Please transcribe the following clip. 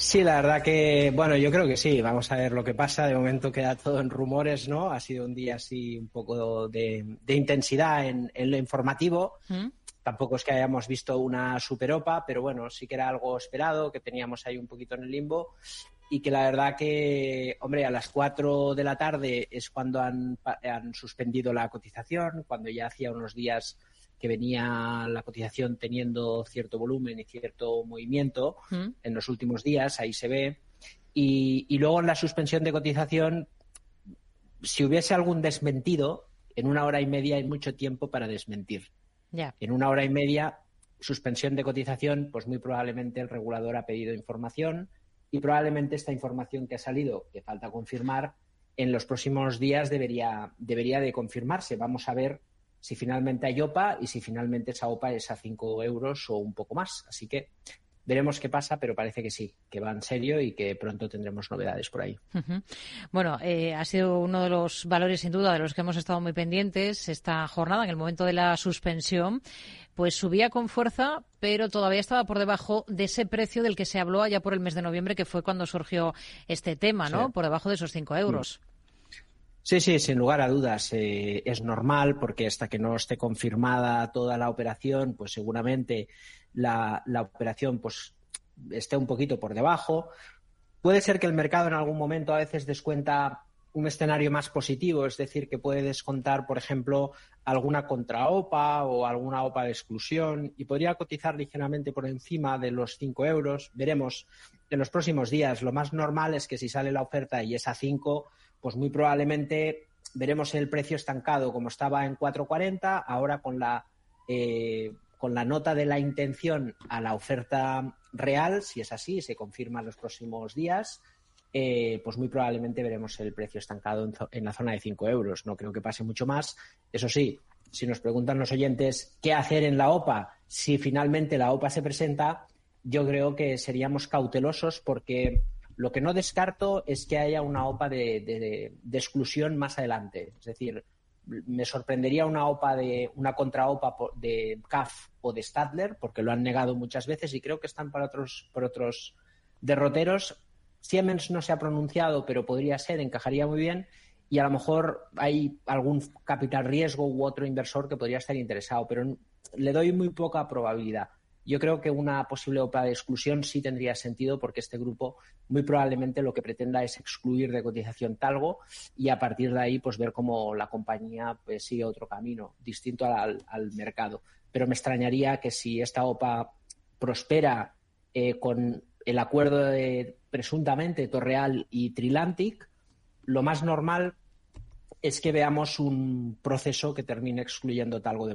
Sí, la verdad que, bueno, yo creo que sí. Vamos a ver lo que pasa. De momento queda todo en rumores, ¿no? Ha sido un día así un poco de, intensidad en, lo informativo. ¿Mm? Tampoco es que hayamos visto una superopa, pero bueno, sí que era algo esperado, que teníamos ahí un poquito en el limbo. Y que la verdad que, hombre, a las 4 de la tarde es cuando han, han suspendido la cotización, cuando ya hacía unos días que venía la cotización teniendo cierto volumen y cierto movimiento mm. en los últimos días, ahí se ve. Y, luego en la suspensión de cotización, si hubiese algún desmentido, en una hora y media hay mucho tiempo para desmentir. En una hora y media, suspensión de cotización, pues muy probablemente el regulador ha pedido información y probablemente esta información que ha salido, que falta confirmar, en los próximos días debería, debería de confirmarse. Vamos a ver si finalmente hay OPA y si finalmente esa OPA es a 5 euros o un poco más. Así que veremos qué pasa, pero parece que sí, que va en serio y que pronto tendremos novedades por ahí. Bueno, eh, ha sido uno de los valores, sin duda, de los que hemos estado muy pendientes esta jornada, en el momento de la suspensión. Pues subía con fuerza, pero todavía estaba por debajo de ese precio del que se habló allá por el mes de noviembre, que fue cuando surgió este tema, ¿no? Por debajo de esos 5 euros. Sí, sí, sin lugar a dudas. Eh, es normal porque hasta que no esté confirmada toda la operación, pues seguramente la, la, operación pues esté un poquito por debajo. Puede ser que el mercado en algún momento a veces descuenta un escenario más positivo, es decir, que puede descontar, por ejemplo, alguna contra-OPA o alguna OPA de exclusión y podría cotizar ligeramente por encima de los 5 euros. Veremos en los próximos días. Lo más normal es que si sale la oferta y es a 5, pues muy probablemente veremos el precio estancado como estaba en 4.40, ahora con la, eh, con la nota de la intención a la oferta real, si es así, se confirma en los próximos días, eh, pues muy probablemente veremos el precio estancado en, en, la zona de 5 euros. No creo que pase mucho más. Eso sí, si nos preguntan los oyentes qué hacer en la OPA, si finalmente la OPA se presenta, yo creo que seríamos cautelosos porque lo que no descarto es que haya una OPA de, exclusión más adelante. Es decir, me sorprendería una OPA de una contra-OPA de CAF o de Stadler, porque lo han negado muchas veces y creo que están para otros, por otros derroteros. Siemens no se ha pronunciado, pero podría ser, encajaría muy bien. Y a lo mejor hay algún capital riesgo u otro inversor que podría estar interesado, pero le doy muy poca probabilidad. Yo creo que una posible OPA de exclusión sí tendría sentido porque este grupo muy probablemente lo que pretenda es excluir de cotización Talgo y a partir de ahí pues ver cómo la compañía pues, sigue otro camino distinto al, mercado. Pero me extrañaría que si esta OPA prospera eh, con el acuerdo de presuntamente Torreal y Trilantic, lo más normal es que veamos un proceso que termine excluyendo Talgo de